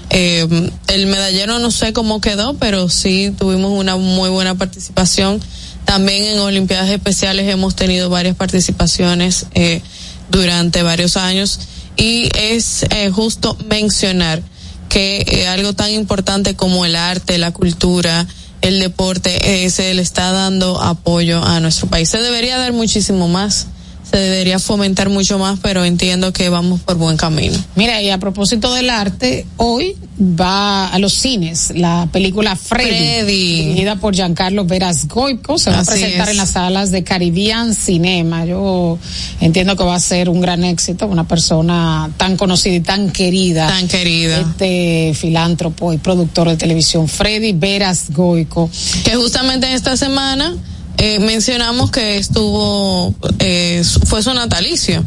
Eh, el medallero no sé cómo quedó, pero sí tuvimos una muy buena participación. También en Olimpiadas Especiales hemos tenido varias participaciones eh, durante varios años y es eh, justo mencionar que eh, algo tan importante como el arte, la cultura, el deporte, eh, se le está dando apoyo a nuestro país. Se debería dar muchísimo más se debería fomentar mucho más, pero entiendo que vamos por buen camino. Mira, y a propósito del arte, hoy va a los cines la película Freddy, dirigida por Giancarlo Veras Goico, se va a presentar en las salas de Caribbean Cinema. Yo entiendo que va a ser un gran éxito, una persona tan conocida y tan querida. Tan querida. Este filántropo y productor de televisión, Freddy Veras Goico. Que justamente en esta semana eh, mencionamos que estuvo, eh, fue su natalicio.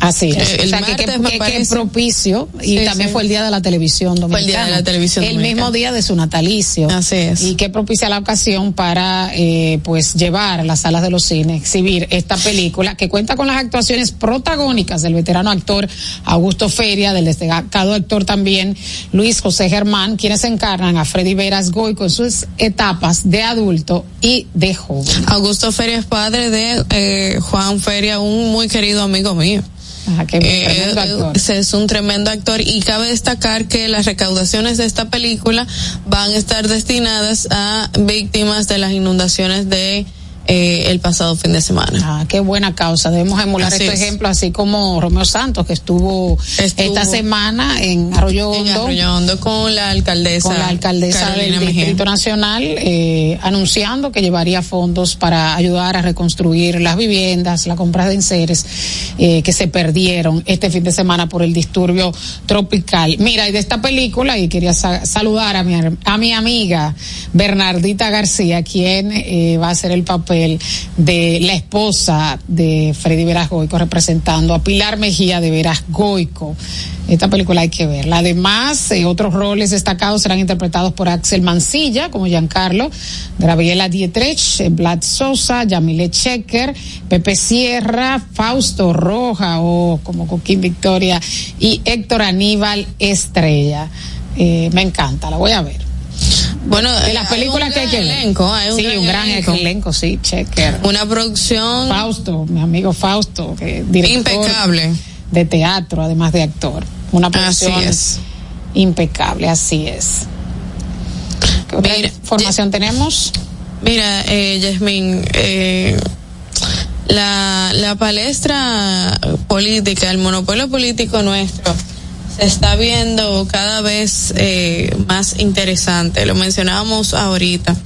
Así es. El o sea, que, que, propicio y también fue el día de la televisión dominicana. Fue el día de la televisión El mismo día de su natalicio. Así es. Y que propicia la ocasión para, eh, pues, llevar a las salas de los cines, exhibir esta película que cuenta con las actuaciones protagónicas del veterano actor Augusto Feria, del destacado actor también Luis José Germán, quienes encarnan a Freddy Veras Goy con sus etapas de adulto y de joven. Augusto Feria es padre de eh, Juan Feria, un muy querido amigo mío. Ajá, qué eh, actor. Es un tremendo actor y cabe destacar que las recaudaciones de esta película van a estar destinadas a víctimas de las inundaciones de eh, el pasado fin de semana. Ah, qué buena causa. Debemos emular este ejemplo, así como Romeo Santos, que estuvo, esta semana en Arroyo Hondo. con la alcaldesa. Con la alcaldesa del Distrito Nacional, eh, anunciando que llevaría fondos para ayudar a reconstruir las viviendas, la compra de enseres eh, que se perdieron este fin de semana por el disturbio tropical. Mira, y de esta película, y quería saludar a mi, a mi amiga Bernardita García, quien eh, va a hacer el papel de la esposa de Freddy Veras Goico representando a Pilar Mejía de Veras Goico. Esta película hay que verla. Además, eh, otros roles destacados serán interpretados por Axel Mancilla, como Giancarlo, Graviela Dietrich, Vlad Sosa, Yamile Checker, Pepe Sierra, Fausto Roja o como Coquín Victoria y Héctor Aníbal Estrella. Eh, me encanta, la voy a ver. Bueno, de las películas que hay que elenco, hay un sí, gran un gran elenco. sí, checker. Una producción Fausto, mi amigo Fausto, que director impecable de teatro, además de actor. Una producción impecable, así es. ¿Qué otra información tenemos? Mira, eh, Yasmin, eh, la, la palestra política, el monopolio político nuestro se está viendo cada vez eh, más interesante. Lo mencionábamos ahorita.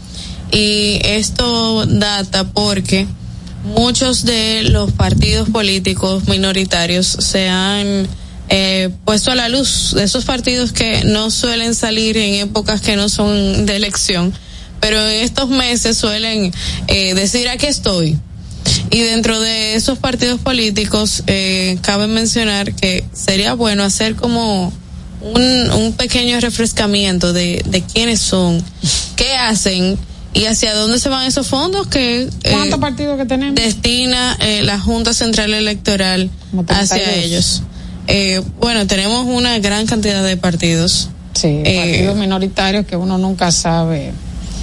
Y esto data porque muchos de los partidos políticos minoritarios se han eh, puesto a la luz de esos partidos que no suelen salir en épocas que no son de elección, pero en estos meses suelen eh, decir aquí estoy y dentro de esos partidos políticos, eh, cabe mencionar que sería bueno hacer como un, un pequeño refrescamiento de, de quiénes son, qué hacen y hacia dónde se van esos fondos que eh, ¿Cuántos partidos que tenemos? destina eh, la Junta Central Electoral hacia ellos. Eh, bueno, tenemos una gran cantidad de partidos. Sí, partidos minoritarios que uno nunca sabe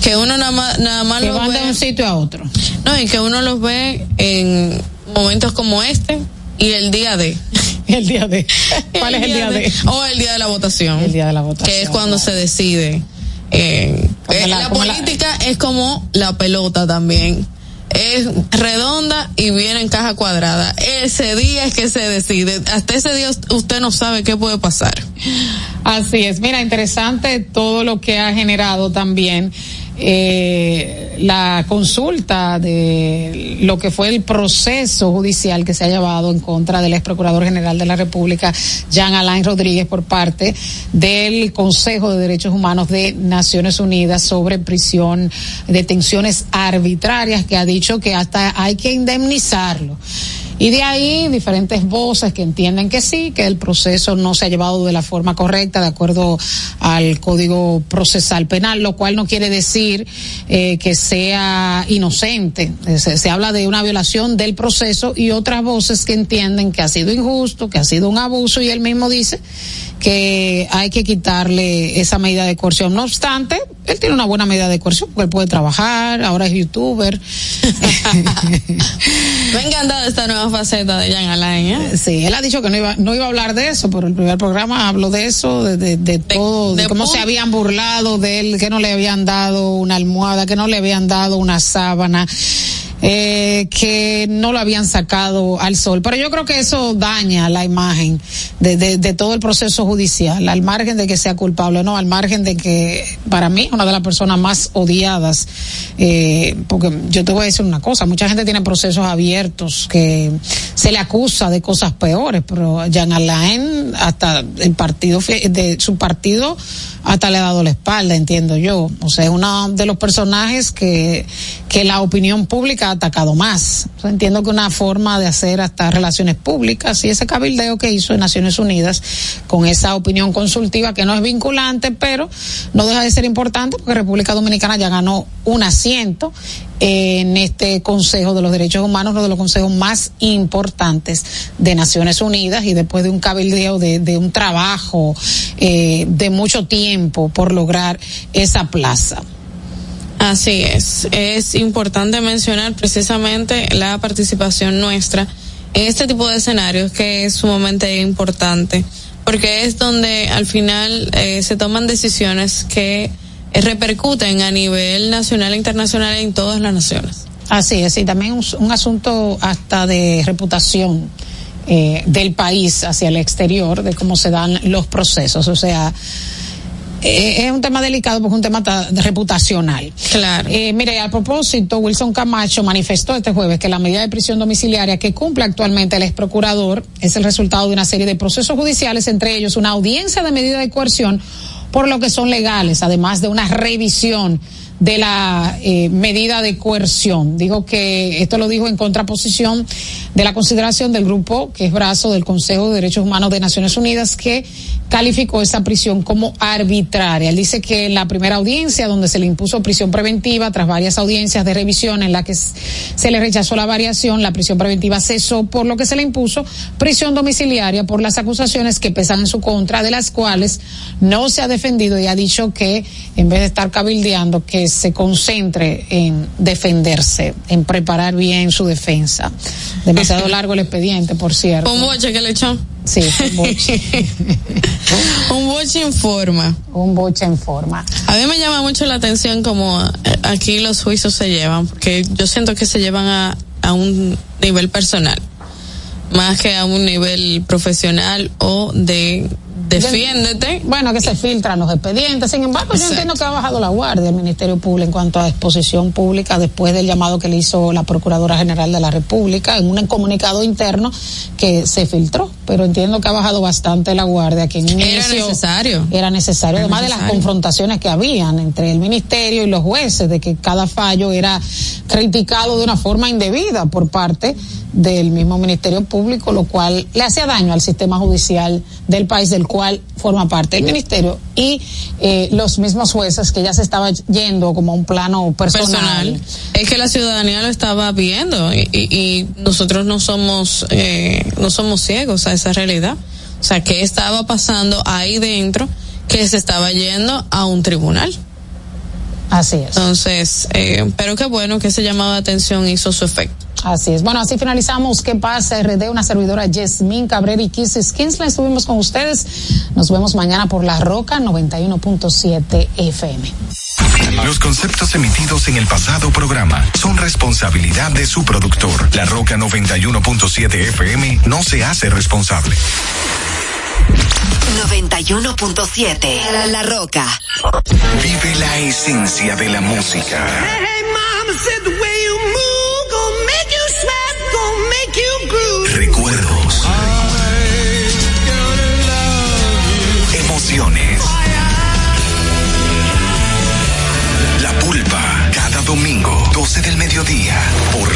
que uno nada más, nada más que van de un sitio a otro. No, y que uno los ve en momentos como este y el día de. el día de. ¿Cuál es el día de? O el día de la votación. El día de la votación. Que es cuando se decide. Eh, la, política es como la pelota también. Es redonda y viene en caja cuadrada. Ese día es que se decide. Hasta ese día usted no sabe qué puede pasar. Así es. Mira, interesante todo lo que ha generado también eh, la consulta de lo que fue el proceso judicial que se ha llevado en contra del ex procurador general de la República, Jean Alain Rodríguez, por parte del Consejo de Derechos Humanos de Naciones Unidas sobre prisión, detenciones arbitrarias, que ha dicho que hasta hay que indemnizarlo. Y de ahí diferentes voces que entienden que sí, que el proceso no se ha llevado de la forma correcta, de acuerdo al Código Procesal Penal, lo cual no quiere decir eh, que sea inocente. Eh, se, se habla de una violación del proceso y otras voces que entienden que ha sido injusto, que ha sido un abuso y él mismo dice que hay que quitarle esa medida de coerción. No obstante, él tiene una buena medida de coerción porque él puede trabajar, ahora es youtuber. Me ha encantado esta nueva faceta de Jan Alain, ¿eh? Sí, él ha dicho que no iba, no iba a hablar de eso, pero el primer programa habló de eso, de, de, de todo, de, cómo se habían burlado de él, que no le habían dado una almohada, que no le habían dado una sábana. Eh, que no lo habían sacado al sol. Pero yo creo que eso daña la imagen de, todo el proceso judicial, al margen de que sea culpable no, al margen de que para mí es una de las personas más odiadas, eh, porque yo te voy a decir una cosa, mucha gente tiene procesos abiertos que se le acusa de cosas peores, pero Jean Alain, hasta el partido, de su partido, hasta le ha dado la espalda, entiendo yo. O sea, es uno de los personajes que, que la opinión pública atacado más. Entiendo que una forma de hacer hasta relaciones públicas y ese cabildeo que hizo en Naciones Unidas con esa opinión consultiva que no es vinculante, pero no deja de ser importante porque República Dominicana ya ganó un asiento en este Consejo de los Derechos Humanos, uno de los consejos más importantes de Naciones Unidas y después de un cabildeo, de, de un trabajo eh, de mucho tiempo por lograr esa plaza. Así es. Es importante mencionar precisamente la participación nuestra en este tipo de escenarios que es sumamente importante porque es donde al final eh, se toman decisiones que repercuten a nivel nacional e internacional en todas las naciones. Así es, y también un, un asunto hasta de reputación eh, del país hacia el exterior, de cómo se dan los procesos. O sea, eh, es un tema delicado porque es un tema ta- reputacional. Claro. Eh, mire, a propósito, Wilson Camacho manifestó este jueves que la medida de prisión domiciliaria que cumple actualmente el ex procurador es el resultado de una serie de procesos judiciales, entre ellos una audiencia de medida de coerción, por lo que son legales, además de una revisión de la eh, medida de coerción. Digo que esto lo dijo en contraposición de la consideración del grupo que es brazo del Consejo de Derechos Humanos de Naciones Unidas que calificó esa prisión como arbitraria. Él dice que en la primera audiencia donde se le impuso prisión preventiva tras varias audiencias de revisión en la que se le rechazó la variación, la prisión preventiva cesó por lo que se le impuso prisión domiciliaria por las acusaciones que pesan en su contra, de las cuales no se ha defendido y ha dicho que en vez de estar cabildeando, que se concentre en defenderse, en preparar bien su defensa. Demasiado largo el expediente, por cierto. Un boche que le echó. Sí, un boche. un boche en forma. Un boche en forma. A mí me llama mucho la atención como eh, aquí los juicios se llevan, porque yo siento que se llevan a, a un nivel personal, más que a un nivel profesional o de defiéndete. Bueno, que se filtran los expedientes. Sin embargo, yo entiendo que ha bajado la guardia el Ministerio Público en cuanto a exposición pública después del llamado que le hizo la Procuradora General de la República en un comunicado interno que se filtró. Pero entiendo que ha bajado bastante la guardia. Que en Era inicio necesario. Era necesario, Era además de las confrontaciones que habían entre el Ministerio y los jueces, de que cada fallo era criticado de una forma indebida por parte del mismo Ministerio Público, lo cual le hacía daño al sistema judicial del país del cual forma parte el Ministerio y eh, los mismos jueces que ya se estaba yendo como a un plano personal. Es que la ciudadanía lo estaba viendo y, y- y nosotros no somos eh, no somos ciegos a esa realidad. O sea, ¿qué estaba pasando ahí dentro que se estaba yendo a un tribunal? Así es. Entonces, eh, pero qué bueno que ese llamado de atención hizo su efecto. Así es. Bueno, así finalizamos. ¿Qué pasa? RD, una servidora Yasmín Cabrera y Kisses Kinsler. Estuvimos con ustedes. Nos vemos mañana por La Roca 91.7 FM. Los conceptos emitidos en el pasado programa son responsabilidad de su productor. La Roca 91.7 FM no se hace responsable. 91.7 La, La Roca. Vive la esencia de la música. Hey, mama said the way you move gonna make you sweat, gonna make you groove. Recuerdos. Emociones. La pulpa. Cada domingo, 12 del mediodía. Por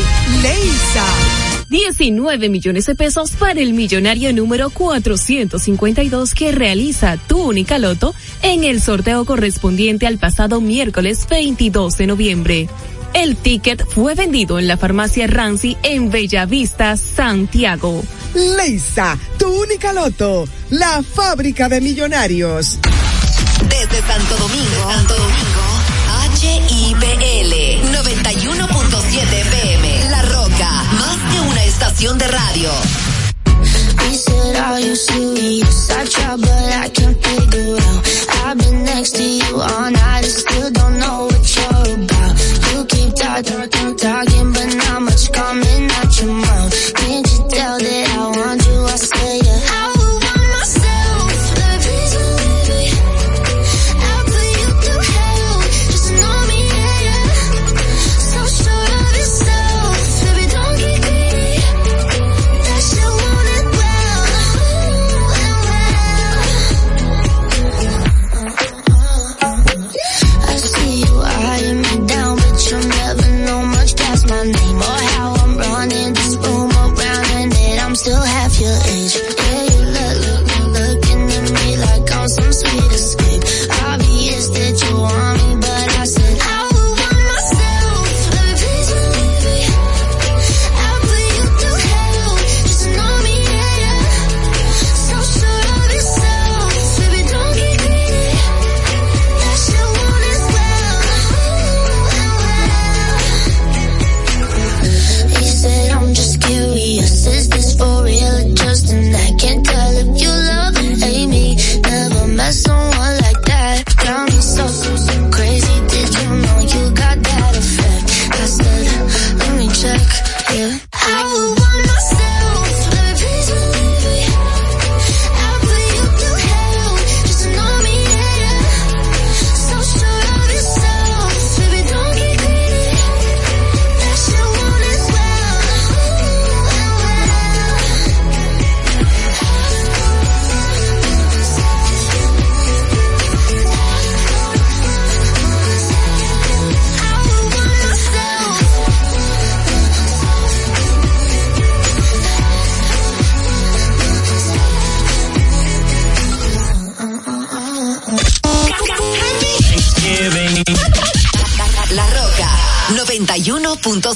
Leisa. 19 millones de pesos para el millonario número 452 que realiza tu única loto en el sorteo correspondiente al pasado miércoles 22 de noviembre. El ticket fue vendido en la farmacia Rancy en Bellavista, Santiago. Leisa, tu única loto, la fábrica de millonarios. Desde Santo Domingo, Santo Domingo, out your mouth. Can't you tell that I want you? I say yeah.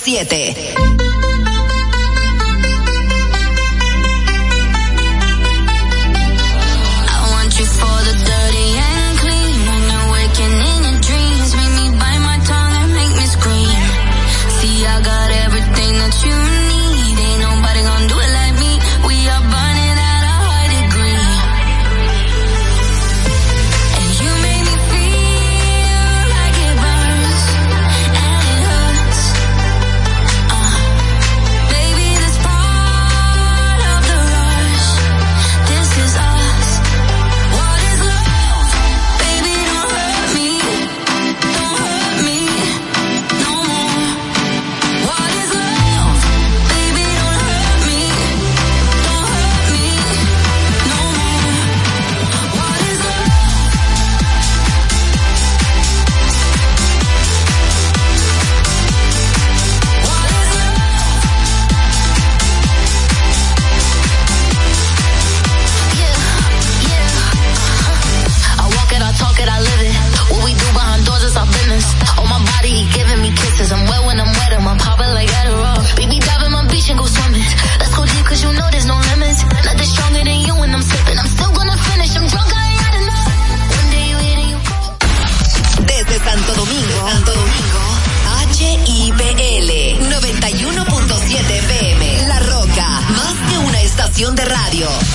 91.7. de radio.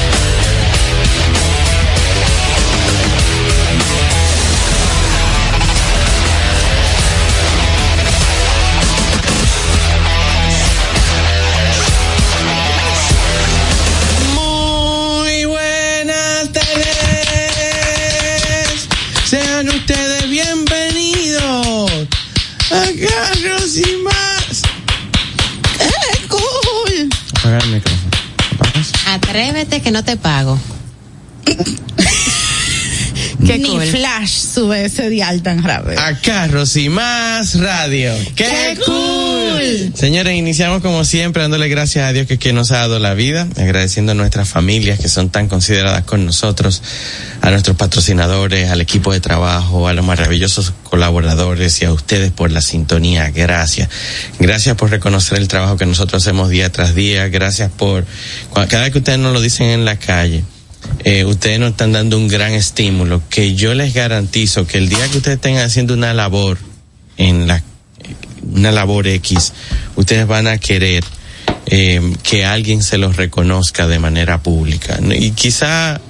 Atrévete que no te pago. Qué Ni cool. Flash sube ese dial tan rápido. A Carros y más radio. ¡Qué, cool! Señores, iniciamos como siempre dándole gracias a Dios que, que nos ha dado la vida, agradeciendo a nuestras familias que son tan consideradas con nosotros, a nuestros patrocinadores, al equipo de trabajo, a los maravillosos colaboradores y a ustedes por la sintonía. Gracias. Gracias por reconocer el trabajo que nosotros hacemos día tras día. Gracias por, cada vez que ustedes nos lo dicen en la calle, eh, ustedes nos están dando un gran estímulo que yo les garantizo que el día que ustedes estén haciendo una labor en la una labor X, ustedes van a querer eh, que alguien se los reconozca de manera pública. Y quizá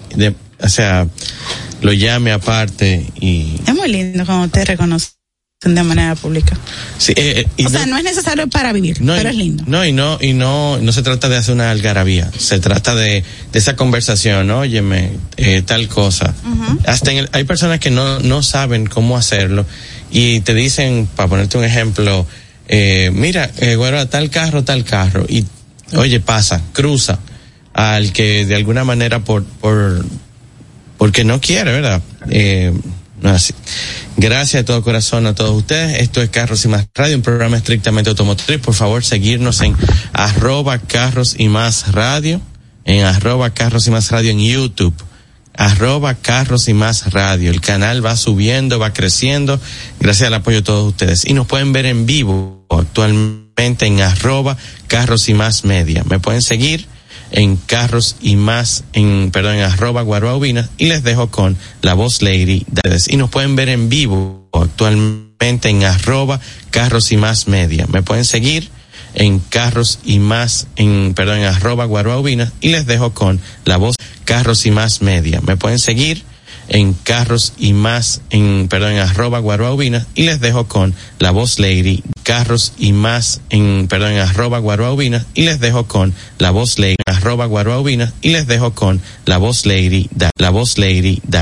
o sea lo llame aparte y Es muy lindo cuando te reconocen de manera pública. sí, eh, eh, y O sea, no- es necesario para vivir, No, pero y- es lindo. No, y no, y no, no se trata de hacer una algarabía, se trata de, de esa conversación, óyeme, eh, tal cosa. Hasta en el- hay personas que no, no saben cómo hacerlo y te dicen, para ponerte un ejemplo, eh, mira, eh, bueno, tal carro, tal carro, y oye, pasa, cruza al que de alguna manera por, por, porque no quiere, ¿verdad? Eh, no así. Gracias de todo corazón a todos ustedes. Esto es Carros y Más Radio, un programa estrictamente automotriz. Por favor, seguirnos en arroba Carros y Más Radio, en arroba Carros y Más Radio en YouTube, arroba Carros y Más Radio. El canal va subiendo, va creciendo, gracias al apoyo de todos ustedes. Y nos pueden ver en vivo actualmente en arroba Carros y Más Media. Me pueden seguir en carros y más en perdón en arroba guaruaubina y les dejo con la voz lady de- y nos pueden ver en vivo actualmente en arroba carros y más media. Me pueden seguir en carros y más en perdón en arroba guaruaubina y les dejo con la voz carros y más media. Me pueden seguir en carros y más en perdón en arroba guaruaubina y les dejo con la voz lady carros y más en perdón en arroba guaruaubina y les dejo con la voz lady arroba guaruaubina y les dejo con la voz lady la voz lady da,